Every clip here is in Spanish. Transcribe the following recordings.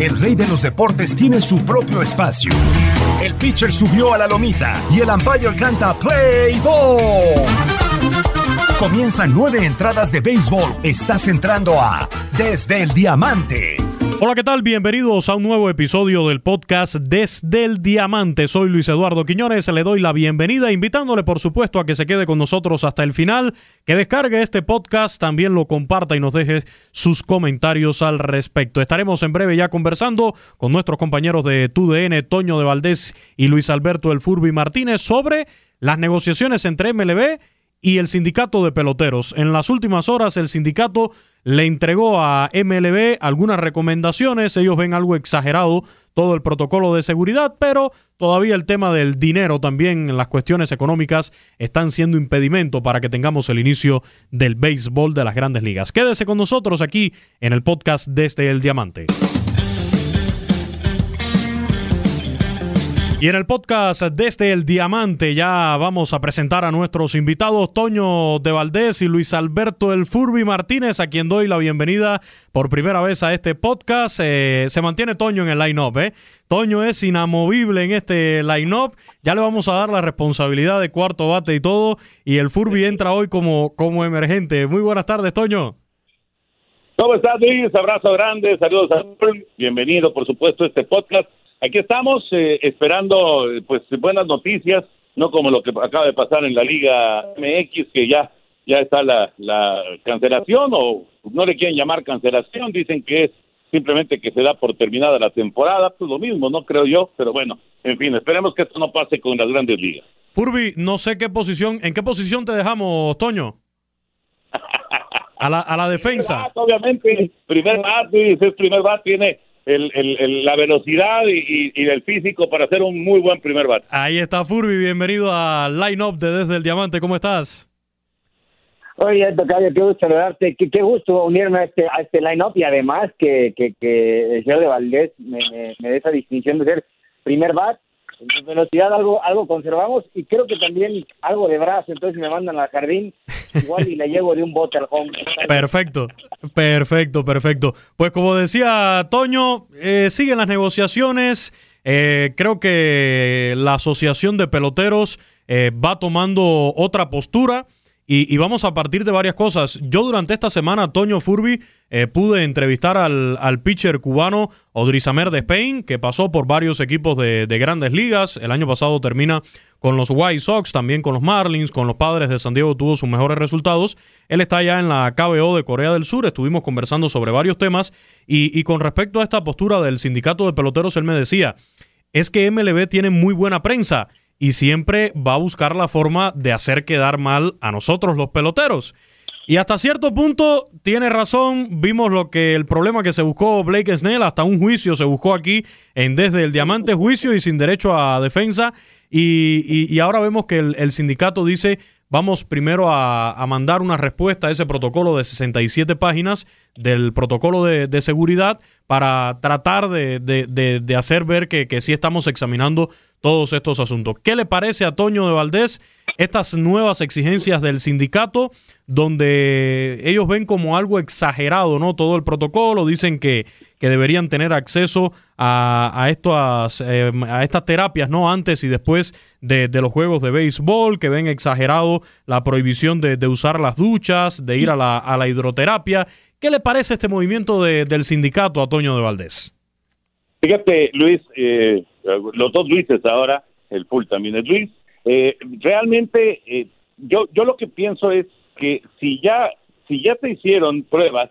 El rey de los deportes tiene su propio espacio. El pitcher subió a la lomita y el umpire canta Play Ball. Comienzan nueve entradas de béisbol. Estás entrando a Desde el Diamante. Hola, ¿qué tal? Bienvenidos a un nuevo episodio del podcast Desde el Diamante. Soy Luis Eduardo Quiñones, le doy la bienvenida, invitándole por supuesto a que se quede con nosotros hasta el final, que descargue este podcast, también lo comparta y nos deje sus comentarios al respecto. Estaremos en breve ya conversando con nuestros compañeros de TUDN, Toño de Valdés y Luis Alberto El Furby Martínez sobre las negociaciones entre MLB y el sindicato de peloteros. En las últimas horas el sindicato le entregó a MLB algunas recomendaciones, ellos ven algo exagerado todo el protocolo de seguridad, pero todavía el tema del dinero también, las cuestiones económicas están siendo impedimento para que tengamos el inicio del béisbol de las grandes ligas. Quédese con nosotros aquí en el podcast desde el Diamante. Y en el podcast desde el Diamante ya vamos a presentar a nuestros invitados Toño de Valdés y Luis Alberto El Furby Martínez, a quien doy la bienvenida por primera vez a este podcast. Eh, se mantiene Toño en el line-up, ¿eh? Toño es inamovible en este line-up. Ya le vamos a dar la responsabilidad de cuarto bate y todo. Y el Furby entra hoy como, como emergente. Muy buenas tardes, Toño. ¿Cómo estás, Luis? Abrazo grande, saludos a Bienvenido, por supuesto, a este podcast Aquí estamos eh, esperando pues buenas noticias, no como lo que acaba de pasar en la Liga MX, que ya, ya está la, la cancelación, o no le quieren llamar cancelación, dicen que es simplemente que se da por terminada la temporada, pues lo mismo, no creo yo, pero bueno, en fin, esperemos que esto no pase con las grandes ligas. Furby, no sé qué posición, ¿en qué posición te dejamos, Toño? A la, a la defensa. obviamente, primer bat, es primer bat, tiene el, el, la velocidad y, y, el físico para hacer un muy buen primer bat. Ahí está Furby, bienvenido al line-up de Desde el Diamante, ¿cómo estás? Oye, Tocayo, qué gusto saludarte, qué, qué, gusto unirme a este, a este line-up y además que, que, que el señor de Valdés me, me, me dé esa distinción de ser primer bat en velocidad algo algo conservamos y creo que también algo de brazo, entonces me mandan al jardín igual y le llevo de un bote al home. Perfecto, perfecto, perfecto. Pues como decía Toño, eh, siguen las negociaciones. Eh, creo que la Asociación de Peloteros eh, va tomando otra postura Y, vamos a partir de varias cosas. Yo durante esta semana, Toño Furby, eh, pude entrevistar al, al, pitcher cubano Odrizamer de Spain, que pasó por varios equipos de, grandes ligas. El año pasado termina con los White Sox, también con los Marlins, con los Padres de San Diego tuvo sus mejores resultados. Él está ya en la KBO de Corea del Sur, estuvimos conversando sobre varios temas y, y con respecto a esta postura del sindicato de peloteros, él me decía, es que MLB tiene muy buena prensa y siempre va a buscar la forma de hacer quedar mal a nosotros los peloteros. Y hasta cierto punto tiene razón, vimos lo que el problema que se buscó Blake Snell, hasta un juicio se buscó aquí en desde el diamante juicio y sin derecho a defensa. Y, ahora vemos que el, sindicato dice, vamos primero a, mandar una respuesta a ese protocolo de 67 páginas del protocolo de, seguridad para tratar de, hacer ver que, que sí estamos examinando todos estos asuntos. ¿Qué le parece a Toño de Valdés estas nuevas exigencias del sindicato, donde ellos ven como algo exagerado, ¿no? Todo el protocolo, dicen que, que deberían tener acceso a, a, estas, eh, a estas terapias, ¿no? Antes y después de, los juegos de béisbol, que ven exagerado la prohibición de, usar las duchas, de ir a la, a la hidroterapia. ¿Qué le parece este movimiento del sindicato a Toño de Valdés? Fíjate, Luis, eh, los dos Luises ahora, el full también es Luis. Eh, realmente, eh, yo, yo lo que pienso es que si ya, si ya te hicieron pruebas,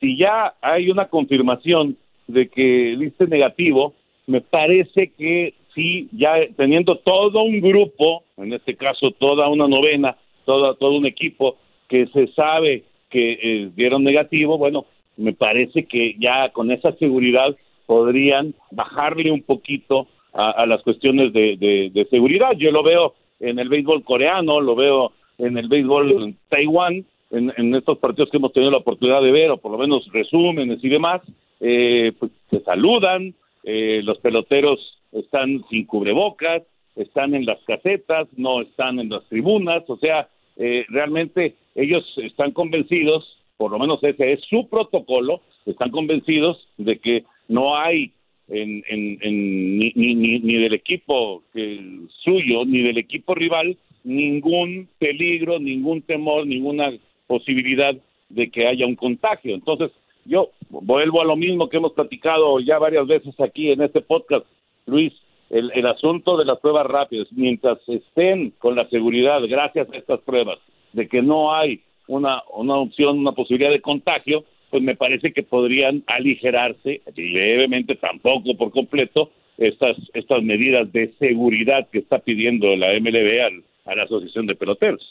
si ya hay una confirmación de que diste negativo, me parece que sí, ya teniendo todo un grupo, en este caso toda una novena, todo, todo un equipo que se sabe que eh, dieron negativo, bueno, me parece que ya con esa seguridad podrían bajarle un poquito a, las cuestiones de, seguridad. Yo lo veo en el béisbol coreano, lo veo en el béisbol en Taiwán, en, estos partidos que hemos tenido la oportunidad de ver, o por lo menos resúmenes y demás, eh, pues se saludan, eh, los peloteros están sin cubrebocas, están en las casetas, no están en las tribunas, o sea, eh, realmente ellos están convencidos, por lo menos ese es su protocolo, están convencidos de que no hay en, en, ni, del equipo suyo ni del equipo rival ningún peligro, ningún temor, ninguna posibilidad de que haya un contagio. Entonces, yo vuelvo a lo mismo que hemos platicado ya varias veces aquí en este podcast, Luis, el, el asunto de las pruebas rápidas, mientras estén con la seguridad, gracias a estas pruebas, de que no hay una, una opción, una posibilidad de contagio, pues me parece que podrían aligerarse levemente, tampoco por completo, estas, estas medidas de seguridad que está pidiendo la MLB a la Asociación de Peloteros.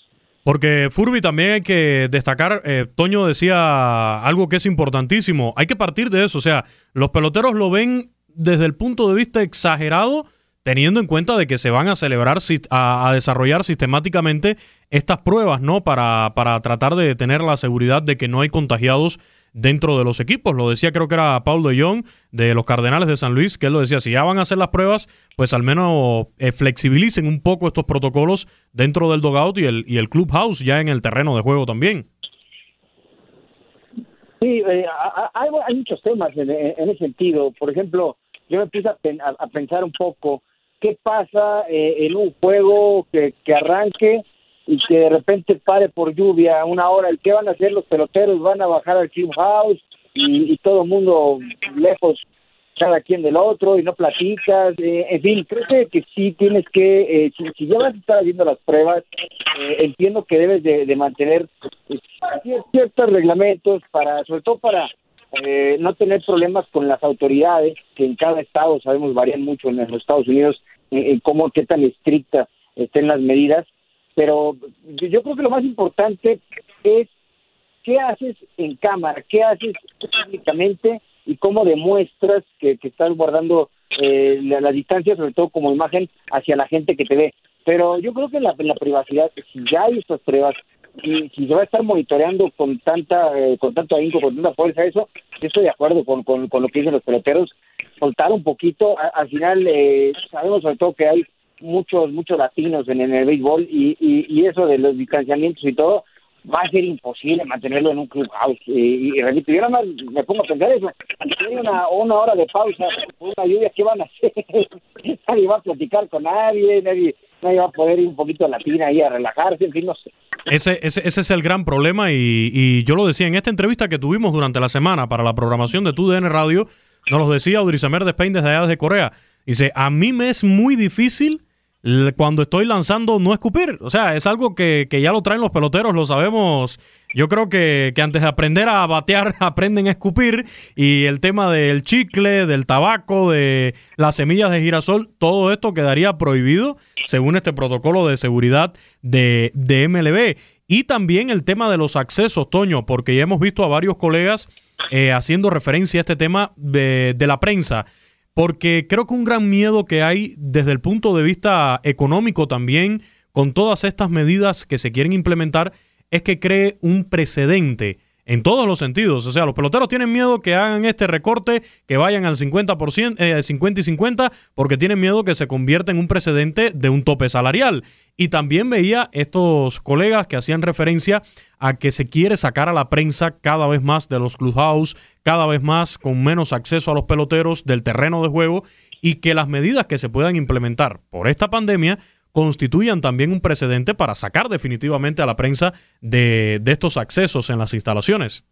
Porque Furby también hay que destacar, eh, Toño decía algo que es importantísimo, hay que partir de eso, o sea, los peloteros lo ven desde el punto de vista exagerado, teniendo en cuenta de que se van a celebrar, a, desarrollar sistemáticamente estas pruebas, ¿no? Para, para tratar de tener la seguridad de que no hay contagiados dentro de los equipos. Lo decía creo que era Paul de Jong de los Cardenales de San Luis, que él lo decía, si ya van a hacer las pruebas, pues al menos eh, flexibilicen un poco estos protocolos dentro del dogout y el, y el clubhouse ya en el terreno de juego también. Sí, eh, hay, muchos temas en, ese sentido. Por ejemplo, yo me puse a, pensar un poco qué pasa eh, en un juego que, que arranque y que de repente pare por lluvia una hora, ¿el qué van a hacer los peloteros? Van a bajar al clubhouse y, y todo el mundo lejos cada quien del otro y no platicas, eh, en fin, creo que, sí tienes que, eh, si, ya vas a estar haciendo las pruebas, eh, entiendo que debes de, mantener ciertos reglamentos para, sobre todo para no tener problemas con las autoridades, que en cada estado sabemos varían mucho en los Estados Unidos, en cómo, qué tan estrictas estén las medidas, pero yo creo que lo más importante es qué haces en cámara, qué haces públicamente y cómo demuestras que, estás guardando eh, la, distancia, sobre todo como imagen, hacia la gente que te ve. Pero yo creo que la, privacidad, si ya hay estas pruebas, y si se va a estar monitoreando con tanta eh, con tanto ahínco, con tanta fuerza eso, yo estoy de acuerdo con, con, lo que dicen los peloteros, soltar un poquito, al final eh, sabemos sobre todo que hay muchos muchos latinos en, el béisbol y, y, eso de los distanciamientos y todo va a ser imposible mantenerlo en un clubhouse y, y, repito yo nada más me pongo a pensar eso hay una, una hora de pausa una lluvia ¿qué van a hacer? nadie va a platicar con nadie nadie nadie va a poder ir un poquito a la tina ahí a relajarse en fin no sé Ese, ese, ese es el gran problema y, y yo lo decía en esta entrevista que tuvimos durante la semana para la programación de TUDN Radio, nos lo decía Udrisamer de Spain desde allá desde Corea. Dice, a mí me es muy difícil cuando estoy lanzando no escupir. O sea, es algo que, que, ya lo traen los peloteros, lo sabemos. Yo creo que, que, antes de aprender a batear, aprenden a escupir. Y el tema del chicle, del tabaco, de las semillas de girasol, todo esto quedaría prohibido según este protocolo de seguridad de, de MLB. Y también el tema de los accesos, Toño, porque ya hemos visto a varios colegas eh, haciendo referencia a este tema de, de la prensa porque creo que un gran miedo que hay desde el punto de vista económico también con todas estas medidas que se quieren implementar es que cree un precedente en todos los sentidos. O sea, los peloteros tienen miedo que hagan este recorte, que vayan al 50%, eh, 50 y 50, porque tienen miedo que se convierta en un precedente de un tope salarial. Y también veía estos colegas que hacían referencia a que se quiere sacar a la prensa cada vez más de los clubhouse, cada vez más con menos acceso a los peloteros del terreno de juego y que las medidas que se puedan implementar por esta pandemia constituyan también un precedente para sacar definitivamente a la prensa de, de estos accesos en las instalaciones.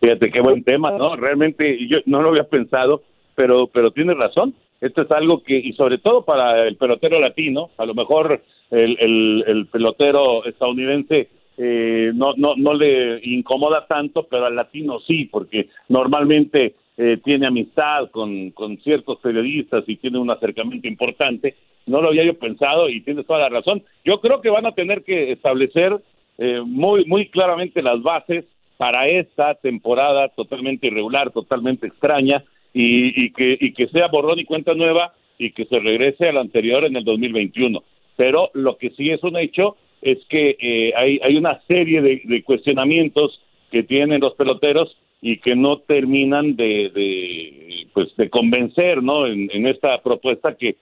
Fíjate qué buen tema, ¿no? Realmente yo no lo había pensado, pero pero tienes razón. Esto es algo que, y sobre todo para el pelotero latino, a lo mejor el, el, el pelotero estadounidense eh, no, no, no le incomoda tanto, pero al latino sí, porque normalmente eh, tiene amistad con, con ciertos periodistas y tiene un acercamiento importante. No lo había yo pensado y tienes toda la razón. Yo creo que van a tener que establecer eh, muy, muy claramente las bases para esta temporada totalmente irregular, totalmente extraña, y, y, que, y que sea borrón y cuenta nueva y que se regrese a la anterior en el 2021. Pero lo que sí es un hecho es que eh, hay, hay una serie de, cuestionamientos que tienen los peloteros y que no terminan de, de pues de convencer no en esta propuesta que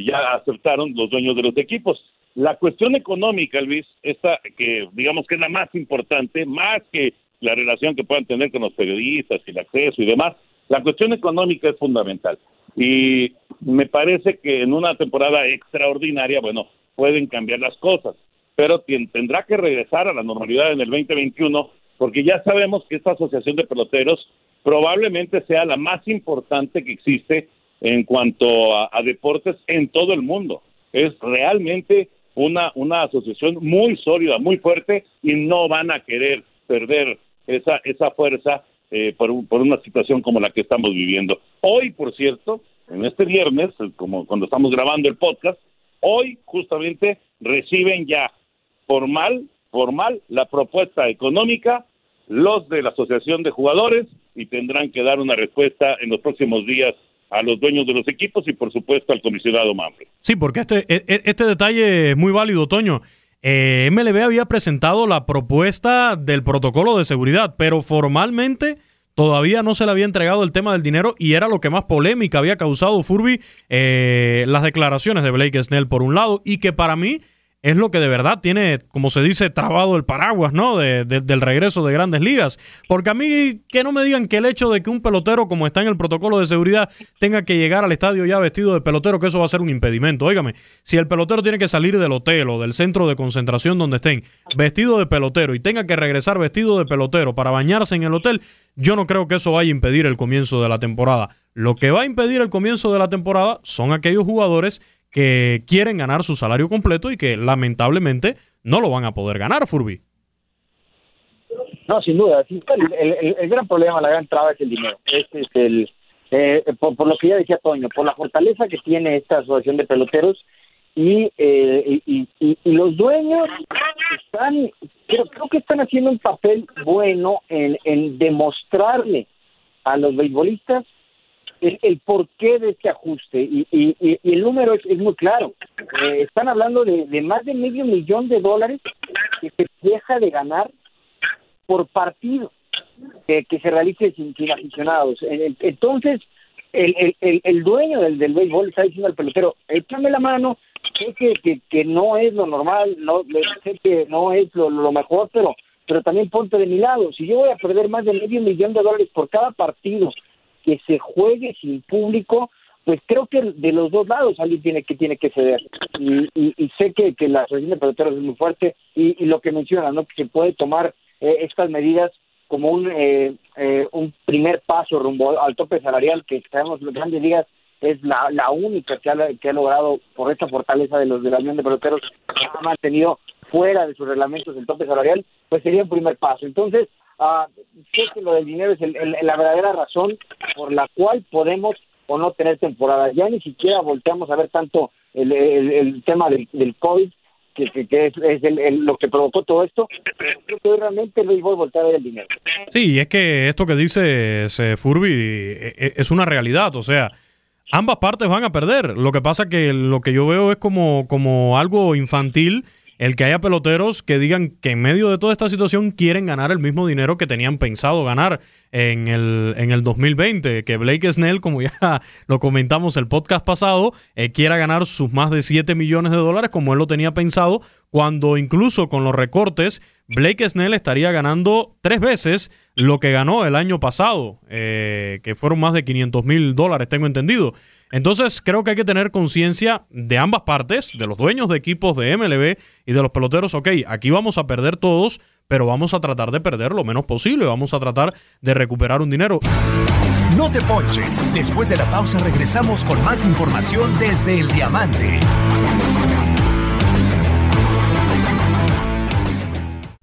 ya aceptaron los dueños de los equipos. La cuestión económica Luis esta que digamos que es la más importante más que la relación que puedan tener con los periodistas y el acceso y demás la cuestión económica es fundamental. Y me parece que en una temporada extraordinaria bueno pueden cambiar las cosas pero tendrá que regresar a la normalidad en el 2021 porque ya sabemos que esta asociación de peloteros probablemente sea la más importante que existe en cuanto a, deportes en todo el mundo. Es realmente una, una asociación muy sólida, muy fuerte y no van a querer perder esa, esa fuerza eh, por, por una situación como la que estamos viviendo. Hoy, por cierto, en este viernes, como cuando estamos grabando el podcast, hoy justamente reciben ya formal, formal la propuesta económica los de la Asociación de Jugadores y tendrán que dar una respuesta en los próximos días a los dueños de los equipos y por supuesto al comisionado Manfred. Sí, porque este, e, e, este detalle es muy válido, Toño. Eh, MLB había presentado la propuesta del protocolo de seguridad, pero formalmente todavía no se le había entregado el tema del dinero y era lo que más polémica había causado Furby, eh, las declaraciones de Blake Snell por un lado y que para mí es lo que de verdad tiene, como se dice, trabado el paraguas, ¿no? De, de, del regreso de grandes ligas. Porque a mí, que no me digan que el hecho de que un pelotero, como está en el protocolo de seguridad, tenga que llegar al estadio ya vestido de pelotero, que eso va a ser un impedimento. Óigame, si el pelotero tiene que salir del hotel o del centro de concentración donde estén, vestido de pelotero y tenga que regresar vestido de pelotero para bañarse en el hotel, yo no creo que eso vaya a impedir el comienzo de la temporada. Lo que va a impedir el comienzo de la temporada son aquellos jugadores que quieren ganar su salario completo y que lamentablemente no lo van a poder ganar, Furby. No, sin duda. El, gran problema, la gran traba es el dinero. Es el, eh, por, por, lo que ya decía Toño, por la fortaleza que tiene esta asociación de peloteros y, eh, y, y, y, los dueños están, creo, creo que están haciendo un papel bueno en, en demostrarle a los beisbolistas el, el porqué de este ajuste y, y, el número es, muy claro. Eh, están hablando de, más de medio millón de dólares que se deja de ganar por partido que, que se realice sin, sin aficionados. Entonces, el, dueño del, del béisbol está diciendo al pelotero, échame la mano, sé que, que, que no es lo normal, no sé que no es lo, lo mejor, pero pero también ponte de mi lado. Si yo voy a perder más de medio millón de dólares por cada partido que se juegue sin público, pues creo que de los dos lados alguien tiene que tiene que ceder. Y, y, sé que, que la asociación de peloteros es muy fuerte y, lo que menciona no que se puede tomar eh, estas medidas como un eh, eh, un primer paso rumbo al tope salarial que sabemos las grandes ligas es la, la única que ha, que ha logrado por esta fortaleza de los de la Unión de Peloteros ha mantenido fuera de sus reglamentos el tope salarial pues sería un primer paso. Entonces uh, sé que lo del dinero es la verdadera razón por la cual podemos o no tener temporada. Ya ni siquiera volteamos a ver tanto el, el, tema del, del COVID, que, es, es lo que provocó todo esto, pero creo que realmente el béisbol voltea a ver el dinero. Sí, es que esto que dice Furby e, e, es una realidad, o sea, ambas partes van a perder. Lo que pasa que lo que yo veo es como, como algo infantil el que haya peloteros que digan que en medio de toda esta situación quieren ganar el mismo dinero que tenían pensado ganar en el, en el 2020, que Blake Snell, como ya lo comentamos el podcast pasado, eh, quiera ganar sus más de 7 millones de dólares como él lo tenía pensado, cuando incluso con los recortes, Blake Snell estaría ganando tres veces lo que ganó el año pasado, eh, que fueron más de 500 mil dólares, tengo entendido. Entonces creo que hay que tener conciencia de ambas partes, de los dueños de equipos de MLB y de los peloteros. Ok, aquí vamos a perder todos, pero vamos a tratar de perder lo menos posible. Vamos a tratar de recuperar un dinero. No te ponches. Después de la pausa regresamos con más información desde el diamante.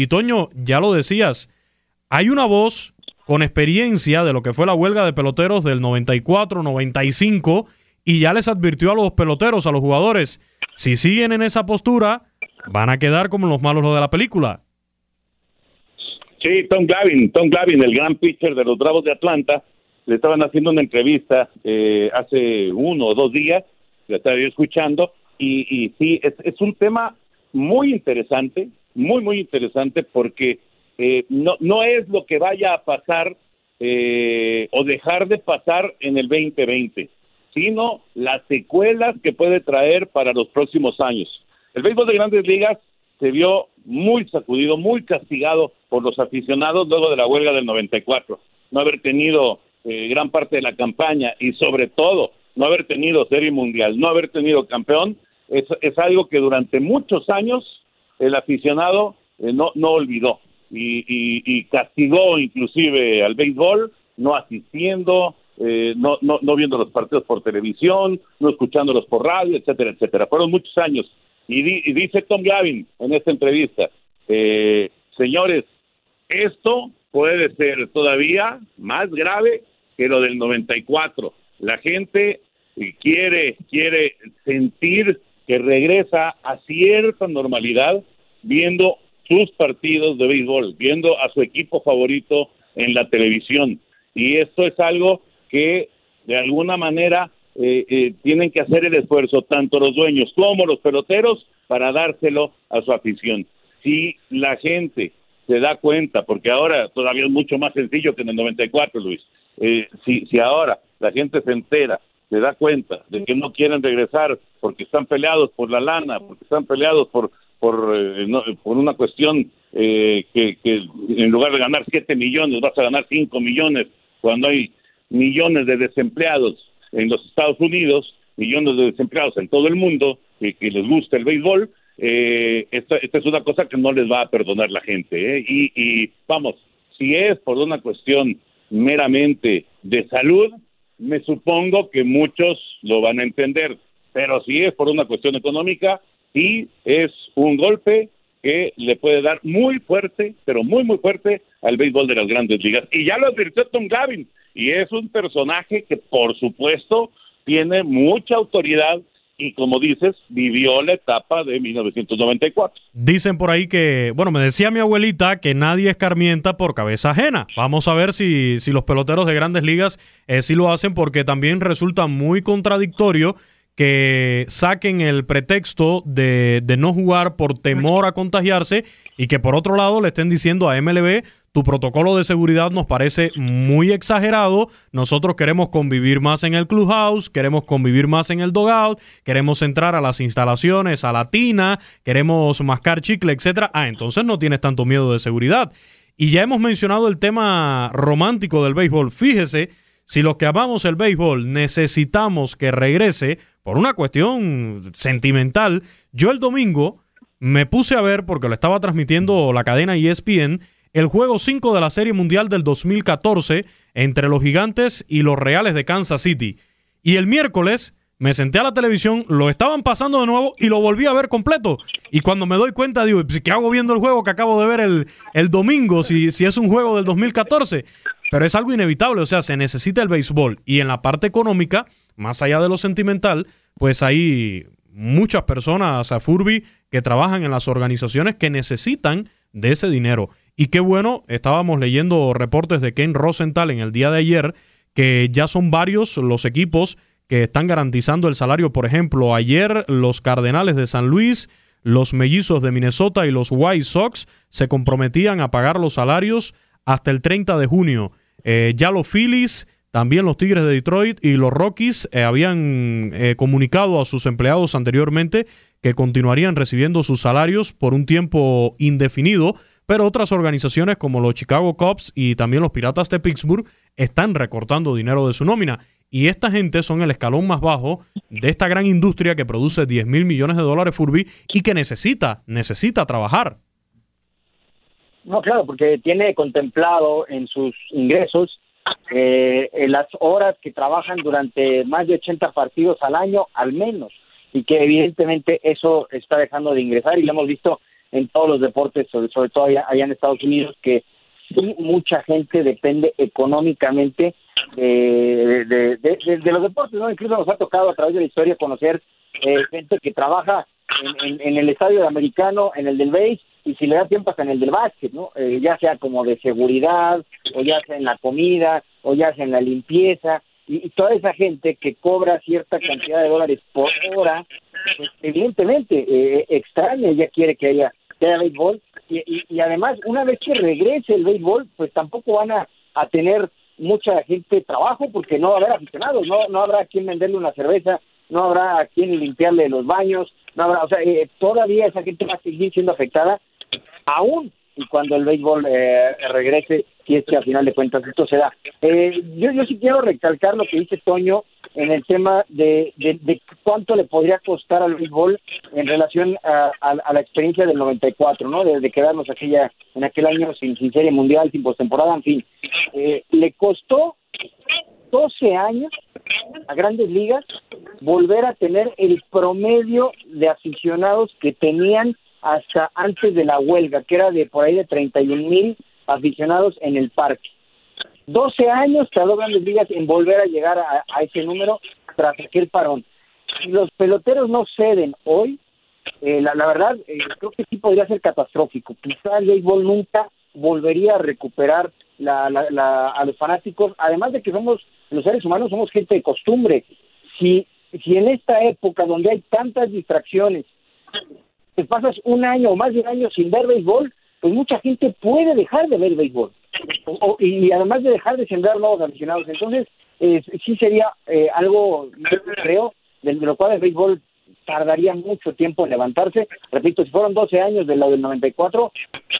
Y Toño, ya lo decías, hay una voz con experiencia de lo que fue la huelga de peloteros del 94, 95, y ya les advirtió a los peloteros, a los jugadores, si siguen en esa postura, van a quedar como los malos de la película. Sí, Tom Glavin, Tom Glavin, el gran pitcher de los Bravos de Atlanta, le estaban haciendo una entrevista eh, hace uno o dos días, la estaba yo escuchando, y, sí, es un tema muy interesante, muy, muy interesante porque eh, no, no es lo que vaya a pasar eh, o dejar de pasar en el 2020, sino las secuelas que puede traer para los próximos años. El béisbol de grandes ligas se vio muy sacudido, muy castigado por los aficionados luego de la huelga del 94. No haber tenido eh, gran parte de la campaña y sobre todo no haber tenido serie mundial, no haber tenido campeón, es, es algo que durante muchos años el aficionado eh, no, no olvidó y, y, castigó inclusive al béisbol, no asistiendo, eh, no, no, no viendo los partidos por televisión, no escuchándolos por radio, etcétera, etcétera. Fueron muchos años. Y, dice Tom Gavin en esta entrevista, eh, señores, esto puede ser todavía más grave que lo del 94. La gente quiere, quiere sentir que regresa a cierta normalidad viendo sus partidos de béisbol, viendo a su equipo favorito en la televisión. Y esto es algo que de alguna manera eh, eh, tienen que hacer el esfuerzo, tanto los dueños como los peloteros, para dárselo a su afición. Si la gente se da cuenta, porque ahora todavía es mucho más sencillo que en el 94, Luis, eh, si, si ahora la gente se entera se da cuenta de que no quieren regresar porque están peleados por la lana, porque están peleados por por, eh, por una cuestión eh, que, que, en lugar de ganar 7 millones vas a ganar 5 millones cuando hay millones de desempleados en los Estados Unidos, millones de desempleados en todo el mundo que, que les gusta el béisbol, eh, esta, esta, es una cosa que no les va a perdonar la gente. ¿eh? Y, y vamos, si es por una cuestión meramente de salud, me supongo que muchos lo van a entender, pero si es por una cuestión económica, sí es un golpe que le puede dar muy fuerte, pero muy, muy fuerte al béisbol de las grandes ligas. Y ya lo advirtió Tom Gavin, y es un personaje que, por supuesto, tiene mucha autoridad y como dices, vivió la etapa de 1994. Dicen por ahí que, bueno, me decía mi abuelita que nadie escarmienta por cabeza ajena. Vamos a ver si, si los peloteros de grandes ligas eh, sí lo hacen porque también resulta muy contradictorio que saquen el pretexto de, de, no jugar por temor a contagiarse y que por otro lado le estén diciendo a MLB, tu protocolo de seguridad nos parece muy exagerado, nosotros queremos convivir más en el clubhouse, queremos convivir más en el dogout, queremos entrar a las instalaciones, a la tina, queremos mascar chicle, etcétera. Ah, entonces no tienes tanto miedo de seguridad. Y ya hemos mencionado el tema romántico del béisbol. Fíjese, si los que amamos el béisbol necesitamos que regrese, por una cuestión sentimental, yo el domingo me puse a ver, porque lo estaba transmitiendo la cadena ESPN, el juego 5 de la Serie Mundial del 2014 entre los gigantes y los Reales de Kansas City. Y el miércoles me senté a la televisión, lo estaban pasando de nuevo y lo volví a ver completo. Y cuando me doy cuenta, digo, ¿qué hago viendo el juego que acabo de ver el, el domingo si, si es un juego del 2014? Pero es algo inevitable, o sea, se necesita el béisbol. Y en la parte económica, más allá de lo sentimental, pues hay muchas personas a Furby que trabajan en las organizaciones que necesitan de ese dinero. Y qué bueno, estábamos leyendo reportes de Ken Rosenthal en el día de ayer, que ya son varios los equipos que están garantizando el salario. Por ejemplo, ayer los Cardenales de San Luis, los Mellizos de Minnesota y los White Sox se comprometían a pagar los salarios hasta el 30 de junio. Eh, ya los Phillies también los Tigres de Detroit y los Rockies eh, habían eh, comunicado a sus empleados anteriormente que continuarían recibiendo sus salarios por un tiempo indefinido, pero otras organizaciones como los Chicago Cubs y también los Piratas de Pittsburgh están recortando dinero de su nómina. Y esta gente son el escalón más bajo de esta gran industria que produce 10 mil millones de dólares Furby y que necesita, necesita trabajar. No, claro, porque tiene contemplado en sus ingresos eh, las horas que trabajan durante más de 80 partidos al año, al menos, y que evidentemente eso está dejando de ingresar y lo hemos visto en todos los deportes, sobre, sobre todo allá, allá en Estados Unidos, que mucha gente depende económicamente de, de, los deportes, ¿no? Incluso nos ha tocado a través de la historia conocer eh, gente que trabaja en, en, el estadio americano, en el del base, y si le da tiempo hasta en el del básquet, ¿no? Eh, ya sea como de seguridad, o ya sea en la comida, o ya sea en la limpieza, y, toda esa gente que cobra cierta cantidad de dólares por hora, pues evidentemente eh, extraña, ella quiere que haya, que haya béisbol, y, y, además una vez que regrese el béisbol, pues tampoco van a, a tener mucha gente trabajo porque no va a haber aficionados, no, no habrá quien venderle una cerveza, no habrá quien limpiarle los baños, no habrá, o sea, eh, todavía esa gente va a seguir siendo afectada aún y cuando el béisbol eh, regrese, si es que al final de cuentas esto se da. Eh, yo, yo sí quiero recalcar lo que dice Toño en el tema de, de, cuánto le podría costar al béisbol en relación a, la experiencia del 94, ¿no? Desde quedarnos aquella, en aquel año sin, sin serie mundial, sin postemporada, en fin. Eh, le costó 12 años a grandes ligas volver a tener el promedio de aficionados que tenían hasta antes de la huelga, que era de por ahí de 31 mil aficionados en el parque. 12 años tardó Grandes Ligas en volver a llegar a, ese número tras aquel parón. Si los peloteros no ceden hoy, eh, la, verdad, eh, creo que sí podría ser catastrófico. Quizá el béisbol nunca volvería a recuperar la, a los fanáticos, además de que somos, los seres humanos somos gente de costumbre. Si, si en esta época donde hay tantas distracciones, pasas un año o más de un año sin ver béisbol, pues mucha gente puede dejar de ver béisbol. y además de dejar de sembrar nuevos aficionados. Entonces, sí sería eh, algo, creo, de, lo cual el béisbol tardaría mucho tiempo en levantarse. Repito, si fueron 12 años de lo del 94,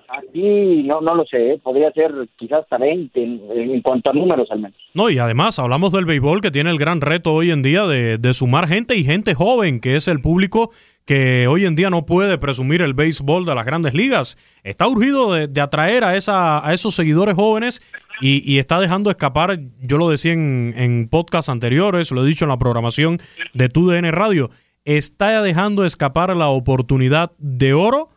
aquí no, no lo sé, ¿eh? podría ser quizás hasta 20 en, cuanto a números al menos. No, y además hablamos del béisbol que tiene el gran reto hoy en día de, de sumar gente y gente joven, que es el público que hoy en día no puede presumir el béisbol de las grandes ligas. Está urgido de, atraer a, esa, a esos seguidores jóvenes y, está dejando escapar, yo lo decía en, en podcasts anteriores, lo he dicho en la programación de TUDN Radio, está dejando escapar la oportunidad de oro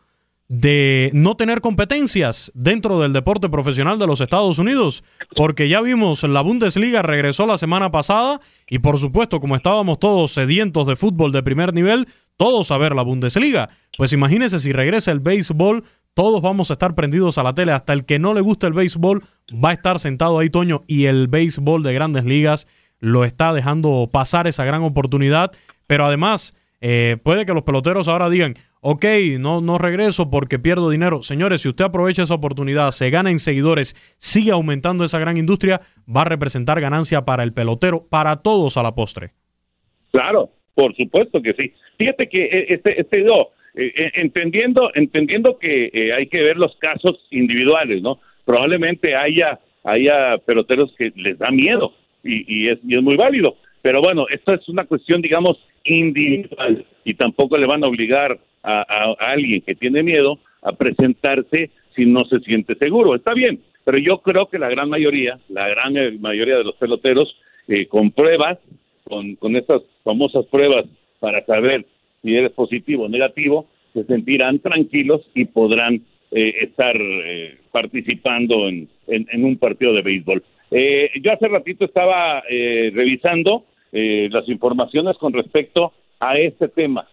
de no tener competencias dentro del deporte profesional de los Estados Unidos, porque ya vimos la Bundesliga regresó la semana pasada y por supuesto como estábamos todos sedientos de fútbol de primer nivel, todos a ver la Bundesliga. Pues imagínense si regresa el béisbol, todos vamos a estar prendidos a la tele, hasta el que no le gusta el béisbol va a estar sentado ahí Toño y el béisbol de grandes ligas lo está dejando pasar esa gran oportunidad, pero además eh, puede que los peloteros ahora digan, ok, no, no regreso porque pierdo dinero. Señores, si usted aprovecha esa oportunidad, se gana en seguidores, sigue aumentando esa gran industria, va a representar ganancia para el pelotero, para todos a la postre. Claro, por supuesto que sí. Fíjate que eh, este, este no, eh, entendiendo, entendiendo que hay que ver los casos individuales, ¿no? Probablemente haya, haya peloteros que les da miedo y, es, y es muy válido. Pero bueno, esto es una cuestión, digamos, individual y tampoco le van a obligar a, alguien que tiene miedo a presentarse si no se siente seguro. Está bien, pero yo creo que la gran mayoría, la gran mayoría de los peloteros, eh, con pruebas, con, con estas famosas pruebas para saber si eres positivo o negativo, se sentirán tranquilos y podrán eh, estar eh, participando en, en, un partido de béisbol. yo hace ratito estaba revisando eh, las informaciones con respecto a este tema.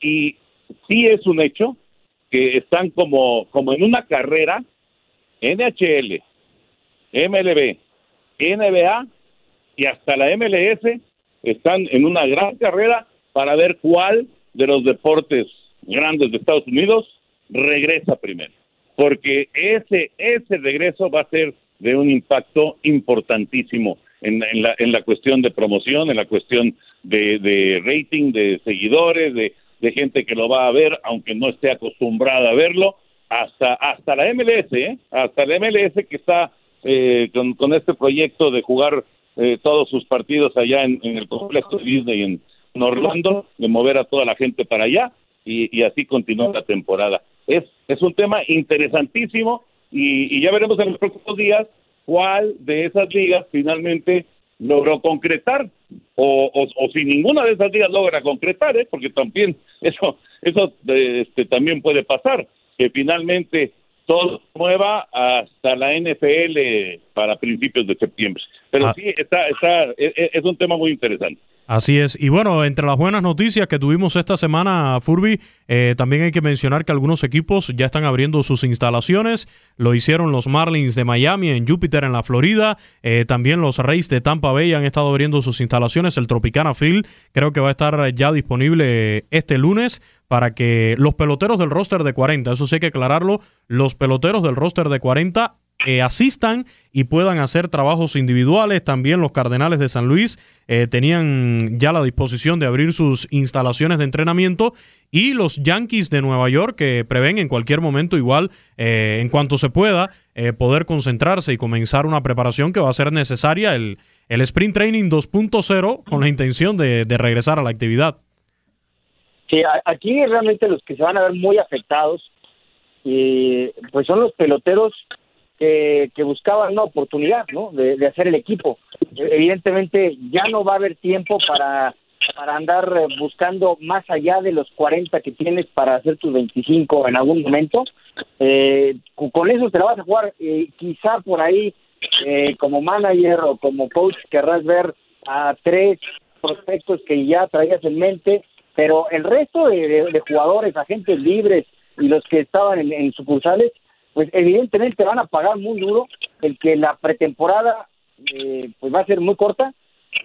Y sí es un hecho que están como, como en una carrera, NHL, MLB, NBA y hasta la MLS están en una gran carrera para ver cuál de los deportes grandes de Estados Unidos regresa primero. Porque ese, ese regreso va a ser de un impacto importantísimo en, la, en la cuestión de promoción, en la cuestión de, rating, de seguidores, de, gente que lo va a ver, aunque no esté acostumbrada a verlo, hasta, hasta la MLS, ¿eh? hasta la MLS que está eh, con, este proyecto de jugar eh, todos sus partidos allá en, el complejo de Disney en, Orlando, de mover a toda la gente para allá y, y así continúa la temporada. Es, es un tema interesantísimo y, y ya veremos en los próximos días cuál de esas ligas finalmente logró concretar o, o, si ninguna de esas ligas logra concretar, ¿eh? porque también eso eso este, también puede pasar que finalmente todo mueva hasta la NFL para principios de septiembre. Pero ah. sí, está, está, es, e, es un tema muy interesante. Así es. Y bueno, entre las buenas noticias que tuvimos esta semana, Furby, eh, también hay que mencionar que algunos equipos ya están abriendo sus instalaciones. Lo hicieron los Marlins de Miami en Júpiter, en la Florida. Eh, también los Rays de Tampa Bay han estado abriendo sus instalaciones. El Tropicana Field creo que va a estar ya disponible este lunes para que los peloteros del roster de 40, eso sí hay que aclararlo, los peloteros del roster de 40 eh, asistan y puedan hacer trabajos individuales. También los Cardenales de San Luis eh, tenían ya la disposición de abrir sus instalaciones de entrenamiento y los Yankees de Nueva York que prevén en cualquier momento igual, eh, en cuanto se pueda, poder concentrarse y comenzar una preparación que va a ser necesaria, el, el Sprint Training 2.0, con la intención de, de regresar a la actividad. Sí, aquí realmente los que se van a ver muy afectados pues son los peloteros que, buscaban una oportunidad ¿no? de, hacer el equipo. Evidentemente ya no va a haber tiempo para, para andar buscando más allá de los 40 que tienes para hacer tus 25 en algún momento. Eh, con eso te la vas a jugar. Eh, quizá por ahí, eh, como manager o como coach, querrás ver a tres prospectos que ya traías en mente, pero el resto de, jugadores, agentes libres y los que estaban en sucursales, pues evidentemente van a pagar muy duro el que la pretemporada eh, pues va a ser muy corta,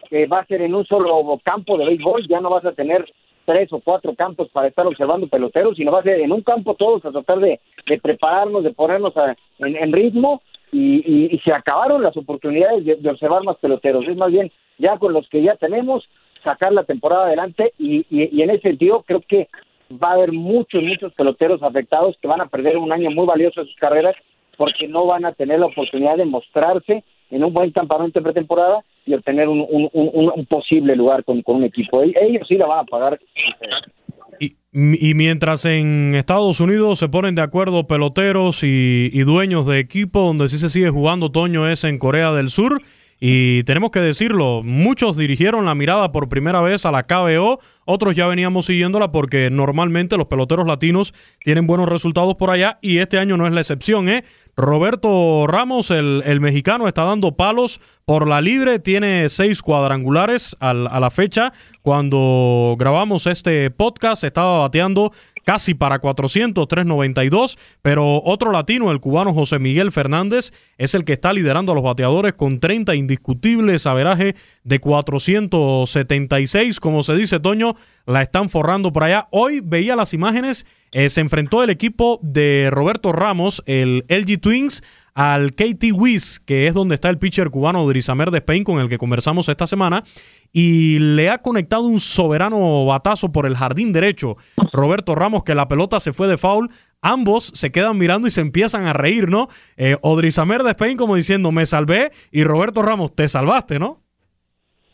que va a ser en un solo campo de béisbol, ya no vas a tener tres o cuatro campos para estar observando peloteros, sino va a ser en un campo todos a tratar de, prepararnos, de ponernos en, ritmo y, se acabaron las oportunidades de, observar más peloteros. Es más bien, ya con los que ya tenemos, sacar la temporada adelante y, y en ese sentido creo que va a haber muchos, muchos peloteros afectados que van a perder un año muy valioso de sus carreras porque no van a tener la oportunidad de mostrarse en un buen campamento de pretemporada y obtener un, un, posible lugar con, un equipo. E-, ellos sí la van a pagar. Y, y, mientras en Estados Unidos se ponen de acuerdo peloteros y, y, dueños de equipo, donde sí se sigue jugando otoño es en Corea del Sur. Y tenemos que decirlo, muchos dirigieron la mirada por primera vez a la KBO, otros ya veníamos siguiéndola porque normalmente los peloteros latinos tienen buenos resultados por allá y este año no es la excepción. ¿eh? Roberto Ramos, el, el mexicano, está dando palos por la libre, tiene seis cuadrangulares al, a la fecha. Cuando grabamos este podcast estaba bateando casi para 400, 392, pero otro latino, el cubano José Miguel Fernández, es el que está liderando a los bateadores con 30 indiscutibles, averaje de 476, como se dice Toño, la están forrando por allá. Hoy veía las imágenes, eh, se enfrentó el equipo de Roberto Ramos, el LG Twins, al KT Wiz, que es donde está el pitcher cubano Drizamer de Spain, con el que conversamos esta semana, y le ha conectado un soberano batazo por el jardín derecho. Roberto Ramos, que la pelota se fue de foul. Ambos se quedan mirando y se empiezan a reír, ¿no? Eh, Odrizamer de Spain como diciendo, me salvé, y Roberto Ramos, te salvaste, ¿no?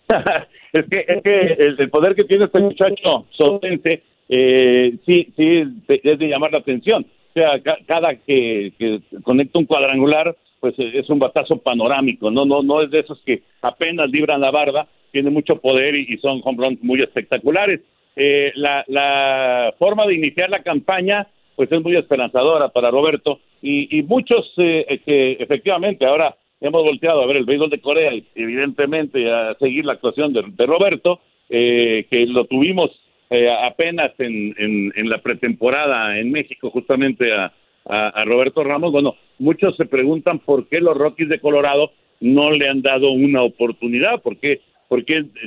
es que, es que el, poder que tiene este muchacho sostense, eh, sí, sí, es de llamar la atención. O sea, cada que, que conecta un cuadrangular, pues eh, es un batazo panorámico, no, no, no es de esos que apenas libran la barba, tiene mucho poder y, son home runs muy espectaculares. Eh, la, la forma de iniciar la campaña, pues es muy esperanzadora para Roberto y, y muchos eh, que efectivamente ahora hemos volteado a ver el béisbol de Corea y evidentemente a seguir la actuación de, de Roberto, que lo tuvimos eh, apenas en, en, la pretemporada en México, justamente a, a, Roberto Ramos. Bueno, muchos se preguntan por qué los Rockies de Colorado no le han dado una oportunidad, por qué,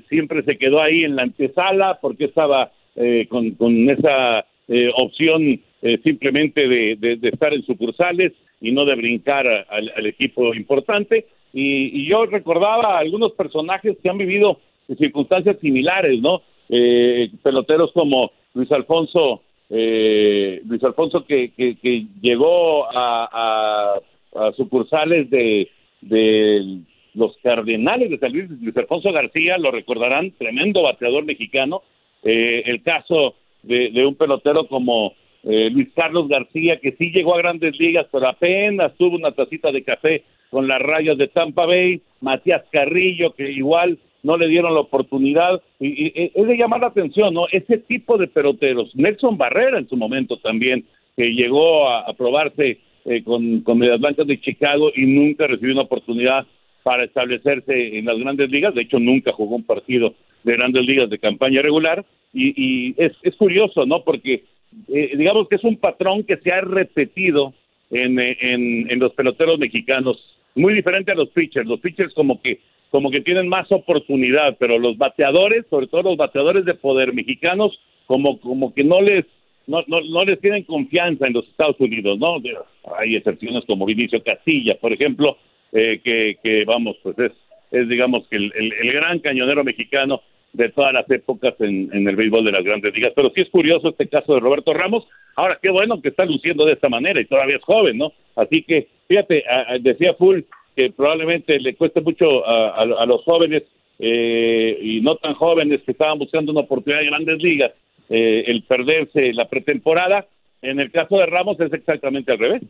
siempre se quedó ahí en la antesala, porque estaba eh, con, con esa eh, opción simplemente de, de, estar en sucursales y no de brincar al, equipo importante. Y, y, yo recordaba a algunos personajes que han vivido circunstancias similares, ¿no? Eh, peloteros como Luis Alfonso, eh, Luis Alfonso que, que, llegó a, a, sucursales de, de los Cardenales de San Luis, Luis Alfonso García, lo recordarán, tremendo bateador mexicano, eh, el caso de, de, un pelotero como eh, Luis Carlos García, que sí llegó a grandes ligas, pero apenas tuvo una tacita de café con las rayas de Tampa Bay, Matías Carrillo, que igual no le dieron la oportunidad. Y, es de llamar la atención, ¿no? Ese tipo de peloteros. Nelson Barrera en su momento también, que llegó a, probarse eh, con, con Medias Blancas de Chicago y nunca recibió una oportunidad para establecerse en las grandes ligas. De hecho, nunca jugó un partido de grandes ligas de campaña regular. Y, es, es curioso, ¿no? Porque eh, digamos que es un patrón que se ha repetido en, en, en los peloteros mexicanos, muy diferente a los pitchers. Los pitchers como que como que tienen más oportunidad, pero los bateadores, sobre todo los bateadores de poder mexicanos, como, como que no les no, no, no les tienen confianza en los Estados Unidos, ¿no? Hay excepciones como Vinicio Castilla, por ejemplo, eh, que, que, vamos, pues es, es digamos que el, el, gran cañonero mexicano de todas las épocas en, en, el béisbol de las grandes ligas. Pero sí es curioso este caso de Roberto Ramos. Ahora, qué bueno que está luciendo de esta manera y todavía es joven, ¿no? Así que, fíjate, decía Full, que probablemente le cueste mucho a, los jóvenes eh, y no tan jóvenes que estaban buscando una oportunidad en grandes ligas eh, el perderse la pretemporada. En el caso de Ramos es exactamente al revés.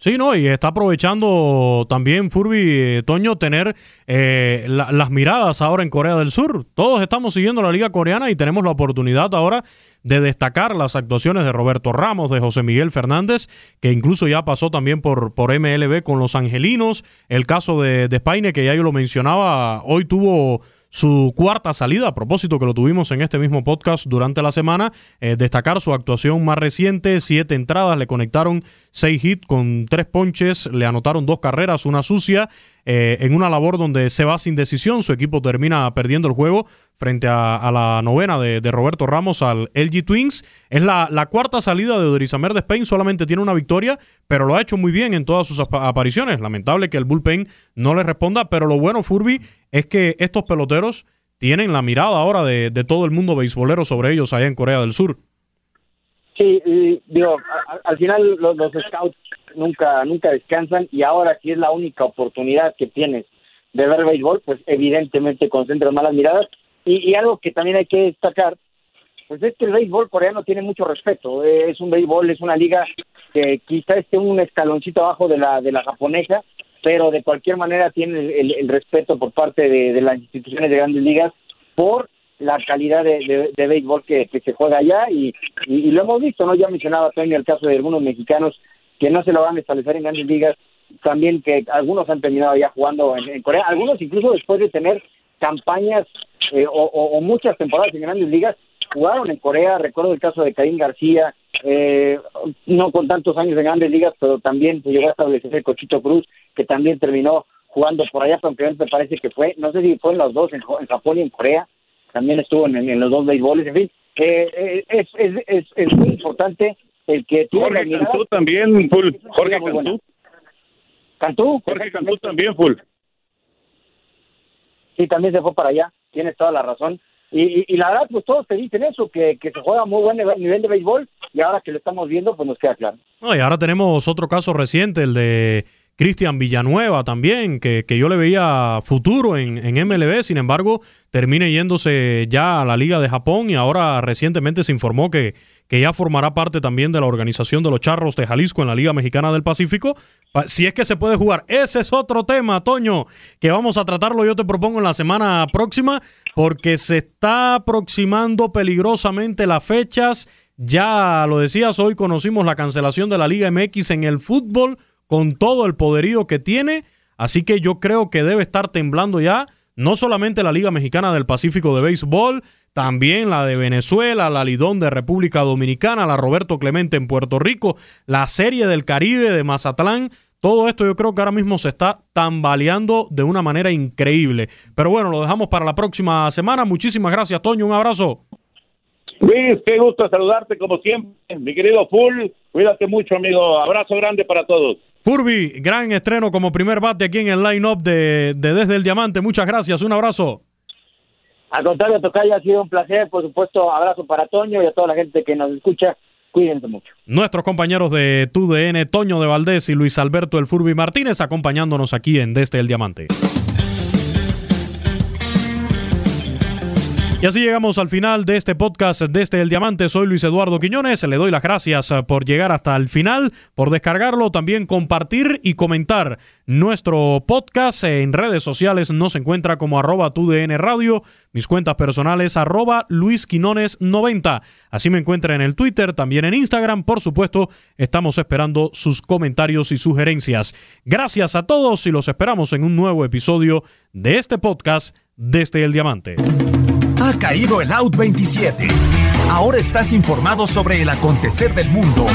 Sí, no, y está aprovechando también Furby eh, Toño tener eh, las miradas ahora en Corea del Sur. Todos estamos siguiendo la liga coreana y tenemos la oportunidad ahora de destacar las actuaciones de Roberto Ramos, de José Miguel Fernández, que incluso ya pasó también por, por MLB con los Angelinos. El caso de, de que ya yo lo mencionaba, hoy tuvo su cuarta salida, a propósito que lo tuvimos en este mismo podcast durante la semana, eh, destacar su actuación más reciente, siete entradas, le conectaron seis hits con tres ponches, le anotaron dos carreras, una sucia, eh, en una labor donde se va sin decisión, su equipo termina perdiendo el juego frente a, la novena de, Roberto Ramos al LG Twins. Es la, cuarta salida de Dorisamer de Spain, solamente tiene una victoria, pero lo ha hecho muy bien en todas sus apariciones. Lamentable que el bullpen no le responda, pero lo bueno, Furby, es que estos peloteros tienen la mirada ahora de, todo el mundo beisbolero sobre ellos allá en Corea del Sur. Sí, digo, al final los, scouts nunca nunca descansan y ahora sí es la única oportunidad que tienes de ver béisbol, pues evidentemente concentras malas miradas y, algo que también hay que destacar, pues es que el béisbol coreano tiene mucho respeto. Es un béisbol, es una liga que quizá esté un escaloncito abajo de la de la japonesa, pero de cualquier manera tiene el, respeto por parte de, las instituciones de grandes ligas por la calidad de, béisbol que, se juega allá y, lo hemos visto, ¿no? Ya mencionaba también el caso de algunos mexicanos que no se lo van a establecer en grandes ligas, también que algunos han terminado ya jugando en, Corea, algunos incluso después de tener campañas eh, o, muchas temporadas en grandes ligas, jugaron en Corea, recuerdo el caso de Karim García, eh, no con tantos años en grandes ligas, pero también se llegó a establecer el Cochito Cruz, que también terminó jugando por allá, pero me parece que fue, no sé si fue en los dos, en, Japón y en Corea, también estuvo en, los dos béisboles, en fin, eh, es, es, es, es, muy importante el que tiene Jorge Cantú también, full. Jorge Cantú. Cantú. Jorge Cantú también, full. Sí, también se fue para allá, tienes toda la razón. Y, la verdad, pues todos te dicen eso, que, que se juega muy buen nivel de béisbol y ahora que lo estamos viendo, pues nos queda claro. No, y ahora tenemos otro caso reciente, el de Cristian Villanueva también, que, yo le veía futuro en, en, MLB, sin embargo, termina yéndose ya a la Liga de Japón y ahora recientemente se informó que, que ya formará parte también de la organización de los Charros de Jalisco en la Liga Mexicana del Pacífico. Si es que se puede jugar. Ese es otro tema, Toño, que vamos a tratarlo, yo te propongo en la semana próxima, porque se está aproximando peligrosamente las fechas. Ya lo decías, hoy conocimos la cancelación de la Liga MX en el fútbol con todo el poderío que tiene. Así que yo creo que debe estar temblando ya no solamente la Liga Mexicana del Pacífico de Béisbol, también la de Venezuela, la Lidón de República Dominicana, la Roberto Clemente en Puerto Rico, la Serie del Caribe de Mazatlán. Todo esto yo creo que ahora mismo se está tambaleando de una manera increíble. Pero bueno, lo dejamos para la próxima semana. Muchísimas gracias, Toño. Un abrazo. Luis, qué gusto saludarte como siempre, mi querido Full. Cuídate mucho, amigo. Abrazo grande para todos. Furby, gran estreno como primer bate aquí en el line-up de, Desde el Diamante. Muchas gracias, un abrazo. Al contrario, Tocayo, ha sido un placer. Por supuesto, abrazo para Toño y a toda la gente que nos escucha. Cuídense mucho. Nuestros compañeros de TUDN, Toño de Valdés y Luis Alberto El Furby Martínez, acompañándonos aquí en Desde el Diamante. Y así llegamos al final de este podcast desde El Diamante. Soy Luis Eduardo Quiñones. Le doy las gracias eh, por llegar hasta el final, por descargarlo, también compartir y comentar nuestro podcast en redes sociales. Nos encuentra como arroba TUDN Radio, mis cuentas personales arroba Luis Quinones 90. Así me encuentra en el Twitter, también en Instagram. Por supuesto, estamos esperando sus comentarios y sugerencias. Gracias a todos y los esperamos en un nuevo episodio de este podcast desde El Diamante. Ha caído el Out 27. Ahora estás informado sobre el acontecer del mundo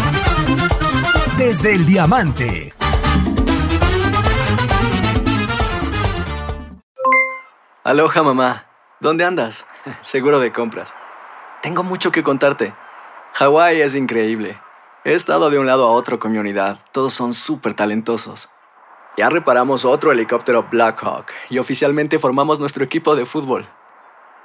desde el diamante. Aloha mamá, ¿dónde andas? Seguro de compras. Tengo mucho que contarte. Hawái es increíble. He estado de un lado a otro con mi unidad. Todos son súper talentosos. Ya reparamos otro helicóptero Blackhawk y oficialmente formamos nuestro equipo de fútbol.